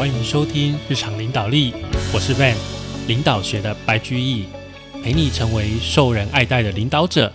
欢迎收听日常领导力，我是 Van，领导学的白居易，陪你成为受人爱戴的领导者。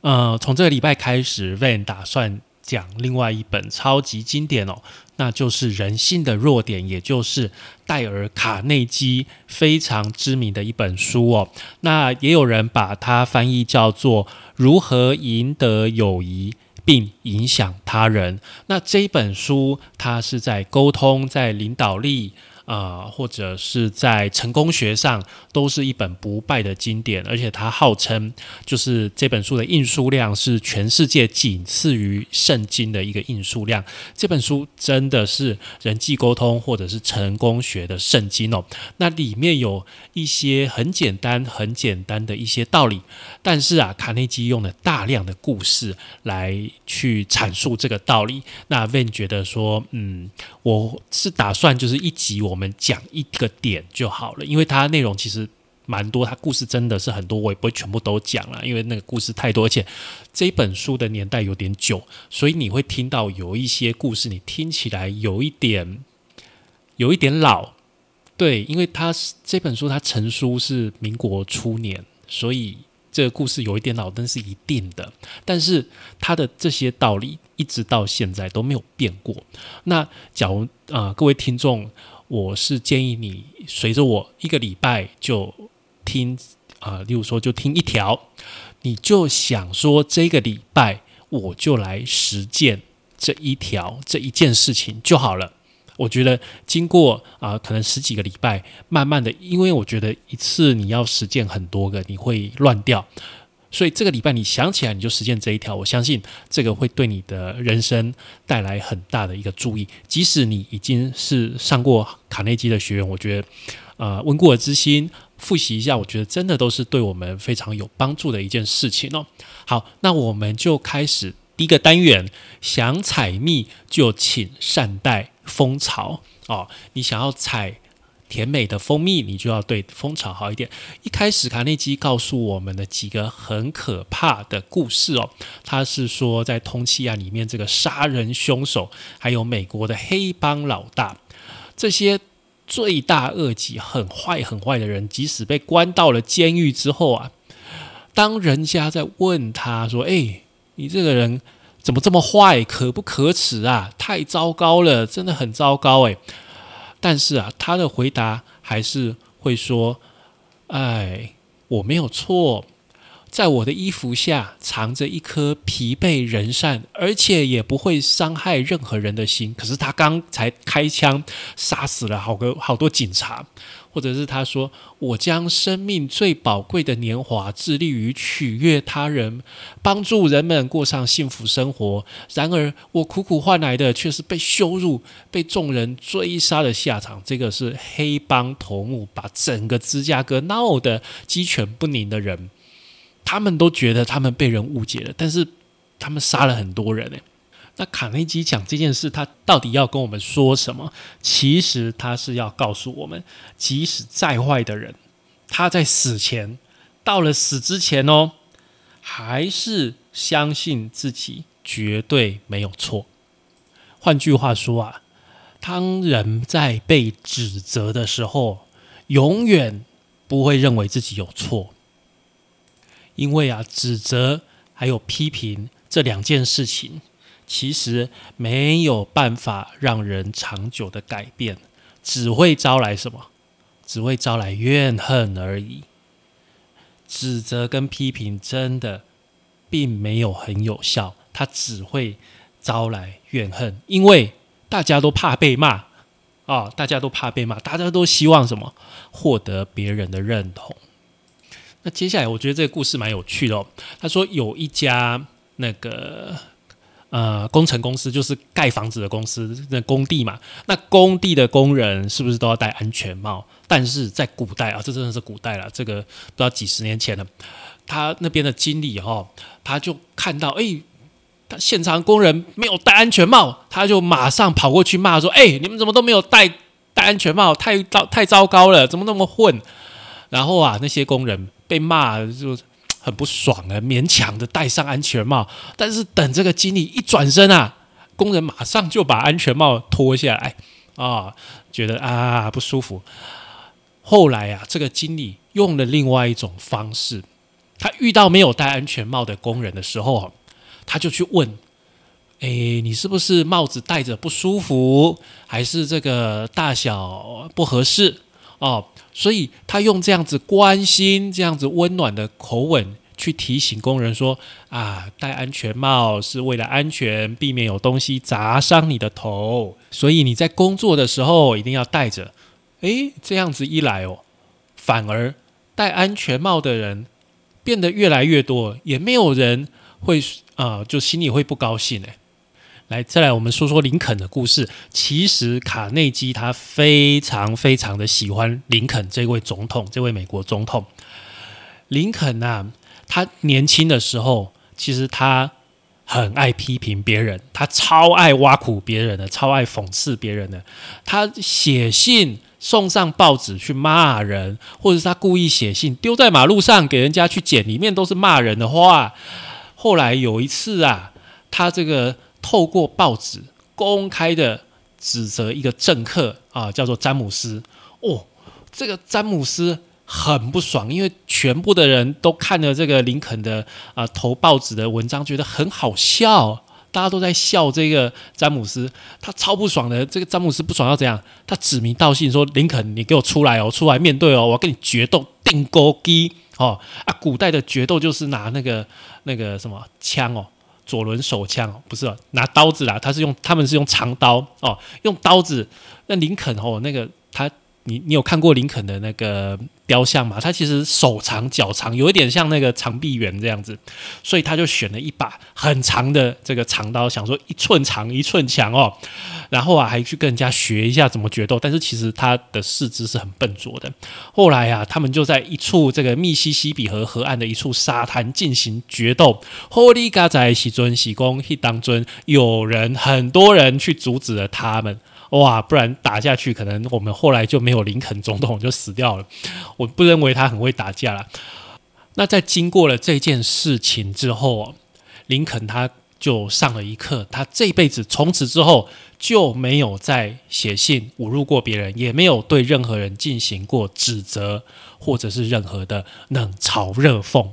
呃，从这个礼拜开始，Van 打算讲另外一本超级经典哦，那就是《人性的弱点》，也就是戴尔·卡内基非常知名的一本书哦。那也有人把它翻译叫做《如何赢得友谊》。并影响他人。那这一本书，它是在沟通，在领导力。啊，或者是在成功学上，都是一本不败的经典，而且它号称就是这本书的印书量是全世界仅次于圣经的一个印书量。这本书真的是人际沟通或者是成功学的圣经哦。那里面有一些很简单、很简单的一些道理，但是啊，卡内基用了大量的故事来去阐述这个道理。那 Van 觉得说，嗯，我是打算就是一集我。我们讲一个点就好了，因为它内容其实蛮多，它故事真的是很多，我也不会全部都讲了，因为那个故事太多，而且这本书的年代有点久，所以你会听到有一些故事，你听起来有一点有一点老，对，因为它是这本书它成书是民国初年，所以。这个故事有一点老，但是一定的。但是他的这些道理一直到现在都没有变过。那假如啊，各位听众，我是建议你随着我一个礼拜就听啊，例如说就听一条，你就想说这个礼拜我就来实践这一条这一件事情就好了。我觉得经过啊，可能十几个礼拜，慢慢的，因为我觉得一次你要实践很多个，你会乱掉，所以这个礼拜你想起来你就实践这一条，我相信这个会对你的人生带来很大的一个注意。即使你已经是上过卡内基的学员，我觉得呃温故而知新，复习一下，我觉得真的都是对我们非常有帮助的一件事情哦。好，那我们就开始第一个单元，想采蜜就请善待。蜂巢哦，你想要采甜美的蜂蜜，你就要对蜂巢好一点。一开始，卡内基告诉我们的几个很可怕的故事哦，他是说在通气案里面，这个杀人凶手，还有美国的黑帮老大，这些罪大恶极、很坏很坏的人，即使被关到了监狱之后啊，当人家在问他说：“哎，你这个人。”怎么这么坏，可不可耻啊！太糟糕了，真的很糟糕诶。但是啊，他的回答还是会说：“哎，我没有错，在我的衣服下藏着一颗疲惫人善，而且也不会伤害任何人的心。可是他刚才开枪杀死了好个好多警察。”或者是他说：“我将生命最宝贵的年华致力于取悦他人，帮助人们过上幸福生活。然而，我苦苦换来的却是被羞辱、被众人追杀的下场。这个是黑帮头目把整个芝加哥闹得鸡犬不宁的人，他们都觉得他们被人误解了，但是他们杀了很多人诶。那卡内基讲这件事，他到底要跟我们说什么？其实他是要告诉我们，即使再坏的人，他在死前，到了死之前哦，还是相信自己绝对没有错。换句话说啊，当人在被指责的时候，永远不会认为自己有错，因为啊，指责还有批评这两件事情。其实没有办法让人长久的改变，只会招来什么？只会招来怨恨而已。指责跟批评真的并没有很有效，它只会招来怨恨，因为大家都怕被骂啊，大家都怕被骂，大家都希望什么？获得别人的认同。那接下来，我觉得这个故事蛮有趣的哦。他说有一家那个。呃，工程公司就是盖房子的公司，那工地嘛。那工地的工人是不是都要戴安全帽？但是在古代啊，这真的是古代了，这个不知道几十年前了。他那边的经理哈，他就看到，哎，他现场工人没有戴安全帽，他就马上跑过去骂说：“哎，你们怎么都没有戴戴安全帽？太糟太糟糕了，怎么那么混？”然后啊，那些工人被骂就。很不爽啊！勉强的戴上安全帽，但是等这个经理一转身啊，工人马上就把安全帽脱下来。啊，觉得啊不舒服。后来啊，这个经理用了另外一种方式，他遇到没有戴安全帽的工人的时候，他就去问：“哎，你是不是帽子戴着不舒服，还是这个大小不合适？”哦，所以他用这样子关心、这样子温暖的口吻去提醒工人说：“啊，戴安全帽是为了安全，避免有东西砸伤你的头，所以你在工作的时候一定要戴着。”诶，这样子一来哦，反而戴安全帽的人变得越来越多，也没有人会啊，就心里会不高兴诶。来，再来我们说说林肯的故事。其实卡内基他非常非常的喜欢林肯这位总统，这位美国总统。林肯呐，他年轻的时候，其实他很爱批评别人，他超爱挖苦别人的，超爱讽刺别人的。他写信。送上报纸去骂人，或者是他故意写信丢在马路上给人家去捡，里面都是骂人的话。后来有一次啊，他这个透过报纸公开的指责一个政客啊，叫做詹姆斯。哦，这个詹姆斯很不爽，因为全部的人都看了这个林肯的啊投报纸的文章，觉得很好笑。大家都在笑这个詹姆斯，他超不爽的。这个詹姆斯不爽要怎样？他指名道姓说：“林肯，你给我出来哦，出来面对哦，我要跟你决斗，定钩机哦啊！古代的决斗就是拿那个那个什么枪哦，左轮手枪，不是拿刀子啦，他是用他们是用长刀哦，用刀子。那林肯哦，那个他。”你你有看过林肯的那个雕像吗？他其实手长脚长，有一点像那个长臂猿这样子，所以他就选了一把很长的这个长刀，想说一寸长一寸强哦。然后啊，还去跟人家学一下怎么决斗，但是其实他的四肢是很笨拙的。后来啊，他们就在一处这个密西西比河河岸的一处沙滩进行决斗。霍利嘎在喜尊喜公一当尊，有人很多人去阻止了他们。哇，不然打下去，可能我们后来就没有林肯总统就死掉了。我不认为他很会打架了。那在经过了这件事情之后，林肯他就上了一课，他这辈子从此之后就没有再写信侮辱过别人，也没有对任何人进行过指责或者是任何的冷嘲热讽，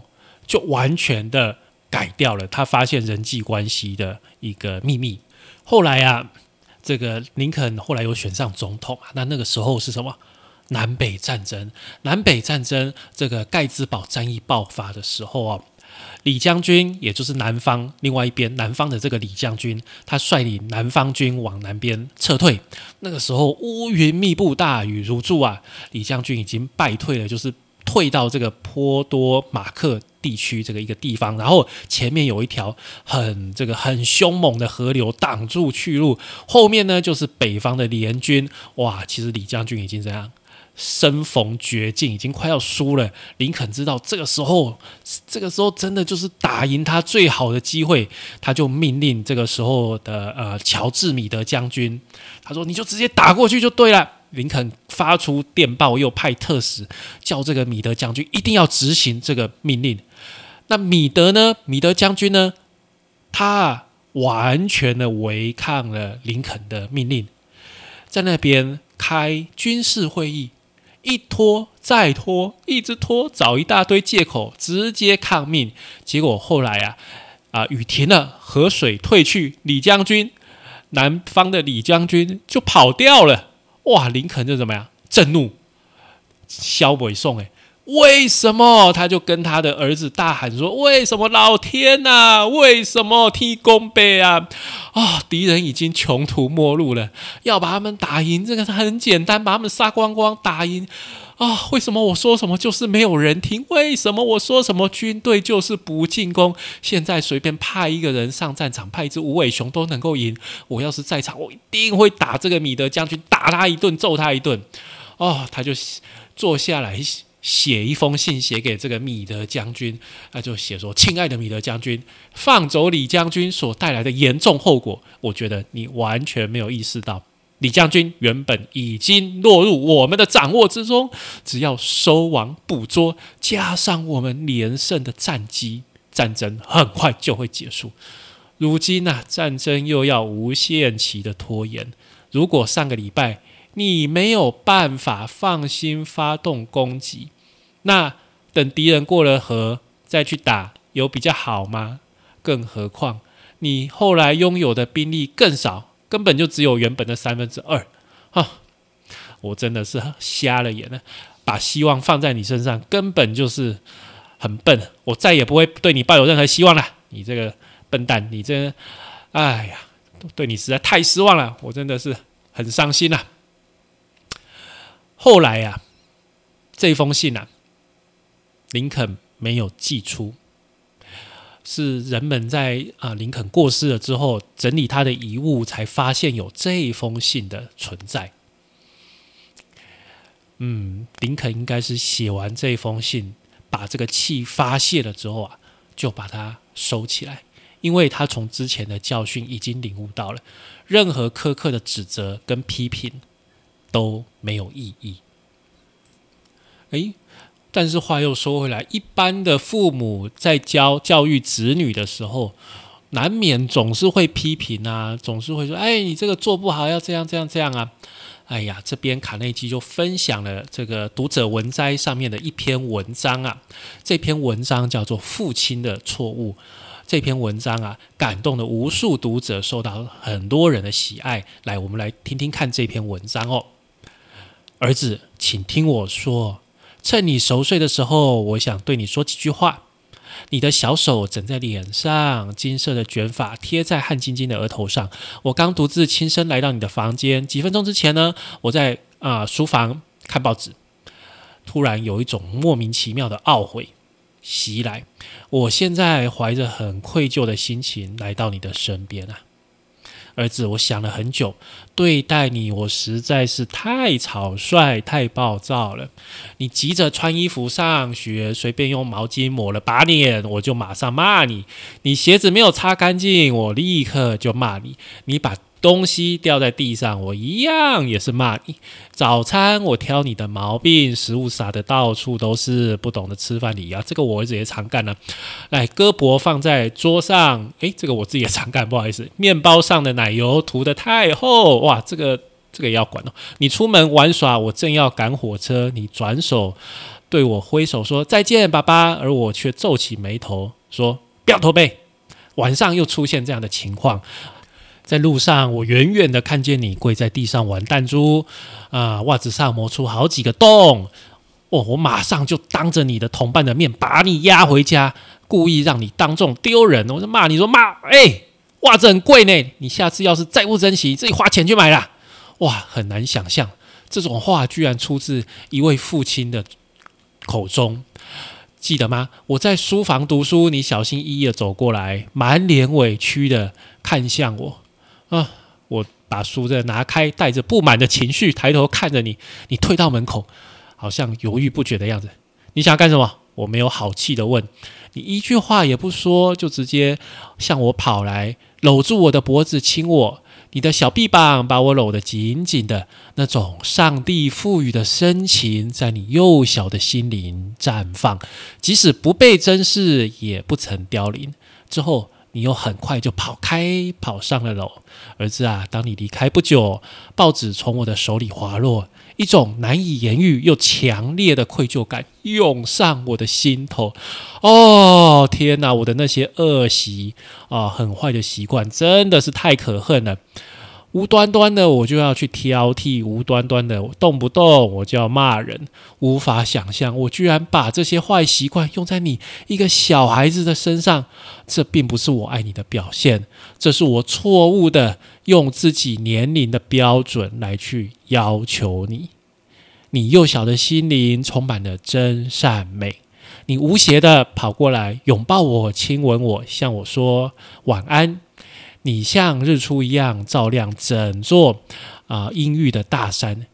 就完全的改掉了他发现人际关系的一个秘密。后来啊。这个林肯后来又选上总统啊，那那个时候是什么？南北战争，南北战争这个盖茨堡战役爆发的时候啊，李将军也就是南方另外一边南方的这个李将军，他率领南方军往南边撤退。那个时候乌云密布，大雨如注啊，李将军已经败退了，就是退到这个坡多马克。地区这个一个地方，然后前面有一条很这个很凶猛的河流挡住去路，后面呢就是北方的联军。哇，其实李将军已经这样身逢绝境，已经快要输了。林肯知道这个时候，这个时候真的就是打赢他最好的机会，他就命令这个时候的呃乔治米德将军，他说：“你就直接打过去就对了。”林肯发出电报，又派特使叫这个米德将军一定要执行这个命令。那米德呢？米德将军呢？他完全的违抗了林肯的命令，在那边开军事会议，一拖再拖，一直拖，找一大堆借口，直接抗命。结果后来啊啊，雨停了，河水退去，李将军南方的李将军就跑掉了。哇，林肯就怎么样？震怒，萧北宋哎。为什么？他就跟他的儿子大喊说：“为什么老天呐？为什么踢弓背啊？啊！敌人已经穷途末路了，要把他们打赢，这个很简单，把他们杀光光，打赢啊！为什么我说什么就是没有人听？为什么我说什么军队就是不进攻？现在随便派一个人上战场，派一只无尾熊都能够赢。我要是在场，我一定会打这个米德将军，打他一顿，揍他一顿。哦，他就坐下来。”写一封信写给这个米德将军，他就写说：“亲爱的米德将军，放走李将军所带来的严重后果，我觉得你完全没有意识到。李将军原本已经落入我们的掌握之中，只要收网捕捉，加上我们连胜的战机，战争很快就会结束。如今呢，战争又要无限期的拖延，如果上个礼拜你没有办法放心发动攻击，那等敌人过了河再去打，有比较好吗？更何况你后来拥有的兵力更少，根本就只有原本的三分之二。哈，我真的是瞎了眼了，把希望放在你身上，根本就是很笨。我再也不会对你抱有任何希望了，你这个笨蛋，你这，哎呀，对你实在太失望了，我真的是很伤心呐。后来呀，这封信啊，林肯没有寄出，是人们在啊林肯过世了之后整理他的遗物，才发现有这一封信的存在。嗯，林肯应该是写完这封信，把这个气发泄了之后啊，就把它收起来，因为他从之前的教训已经领悟到了，任何苛刻的指责跟批评。都没有意义。诶，但是话又说回来，一般的父母在教教育子女的时候，难免总是会批评啊，总是会说：“哎，你这个做不好，要这样这样这样啊。”哎呀，这边卡内基就分享了这个读者文摘上面的一篇文章啊，这篇文章叫做《父亲的错误》。这篇文章啊，感动了无数读者，受到很多人的喜爱。来，我们来听听看这篇文章哦。儿子，请听我说。趁你熟睡的时候，我想对你说几句话。你的小手枕在脸上，金色的卷发贴在汗津津的额头上。我刚独自亲身来到你的房间，几分钟之前呢，我在啊书房看报纸。突然有一种莫名其妙的懊悔袭来。我现在怀着很愧疚的心情来到你的身边啊。儿子，我想了很久，对待你我实在是太草率、太暴躁了。你急着穿衣服上学，随便用毛巾抹了把脸，我就马上骂你；你鞋子没有擦干净，我立刻就骂你。你把。东西掉在地上，我一样也是骂你。早餐我挑你的毛病，食物撒的到处都是，不懂得吃饭理啊，这个我儿子也常干呢。来，胳膊放在桌上，诶，这个我自己也常干，不好意思。面包上的奶油涂的太厚，哇，这个这个也要管哦。你出门玩耍，我正要赶火车，你转手对我挥手说再见，爸爸，而我却皱起眉头说不要驼背。晚上又出现这样的情况。在路上，我远远的看见你跪在地上玩弹珠，啊，袜子上磨出好几个洞。哦，我马上就当着你的同伴的面把你押回家，故意让你当众丢人。我就骂你说骂，哎，袜子很贵呢，你下次要是再不珍惜，自己花钱去买啦。哇，很难想象这种话居然出自一位父亲的口中，记得吗？我在书房读书，你小心翼翼的走过来，满脸委屈的看向我。啊！我把书再拿开，带着不满的情绪抬头看着你。你退到门口，好像犹豫不决的样子。你想干什么？我没有好气的问。你一句话也不说，就直接向我跑来，搂住我的脖子亲我。你的小臂膀把我搂得紧紧的，那种上帝赋予的深情在你幼小的心灵绽放，即使不被珍视，也不曾凋零。之后。你又很快就跑开，跑上了楼。儿子啊，当你离开不久，报纸从我的手里滑落，一种难以言喻又强烈的愧疚感涌上我的心头。哦，天哪！我的那些恶习啊，很坏的习惯，真的是太可恨了。无端端的我就要去挑剔，无端端的动不动我就要骂人，无法想象我居然把这些坏习惯用在你一个小孩子的身上，这并不是我爱你的表现，这是我错误的用自己年龄的标准来去要求你。你幼小的心灵充满了真善美，你无邪的跑过来拥抱我，亲吻我，向我说晚安。你像日出一样照亮整座啊阴郁的大山。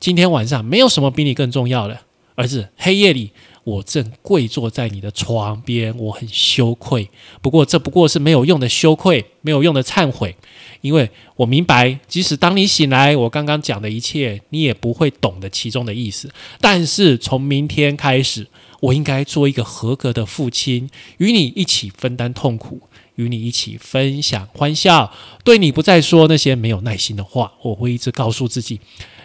今天晚上没有什么比你更重要的，儿子。黑夜里，我正跪坐在你的床边，我很羞愧。不过这不过是没有用的羞愧，没有用的忏悔，因为我明白，即使当你醒来，我刚刚讲的一切，你也不会懂得其中的意思。但是从明天开始，我应该做一个合格的父亲，与你一起分担痛苦。与你一起分享欢笑，对你不再说那些没有耐心的话。我会一直告诉自己，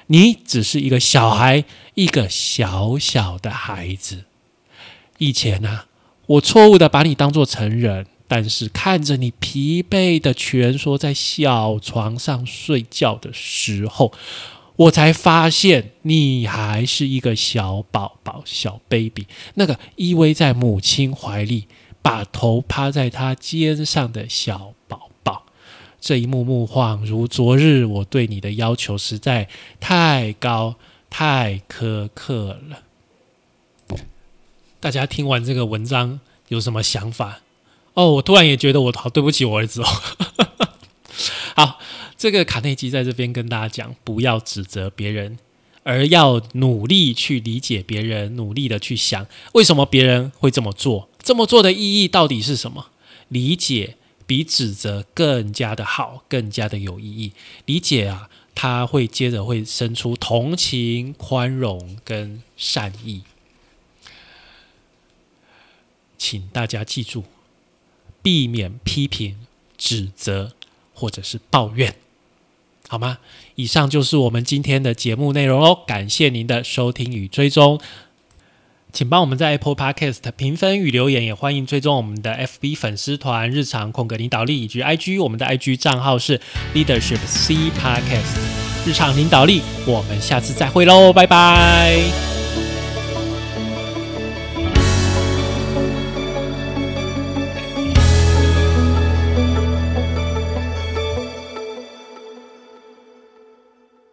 你只是一个小孩，一个小小的孩子。以前呢，我错误的把你当做成人，但是看着你疲惫的蜷缩在小床上睡觉的时候，我才发现你还是一个小宝宝、小 baby，那个依偎在母亲怀里。把头趴在他肩上的小宝宝，这一幕幕恍如昨日。我对你的要求实在太高、太苛刻了。大家听完这个文章有什么想法？哦，我突然也觉得我好对不起我儿子哦。好，这个卡内基在这边跟大家讲，不要指责别人。而要努力去理解别人，努力的去想为什么别人会这么做，这么做的意义到底是什么？理解比指责更加的好，更加的有意义。理解啊，他会接着会生出同情、宽容跟善意。请大家记住，避免批评、指责或者是抱怨。好吗？以上就是我们今天的节目内容喽。感谢您的收听与追踪，请帮我们在 Apple Podcast 评分与留言，也欢迎追踪我们的 FB 粉丝团“日常空格领导力”以及 IG，我们的 IG 账号是 Leadership C Podcast 日常领导力。我们下次再会喽，拜拜。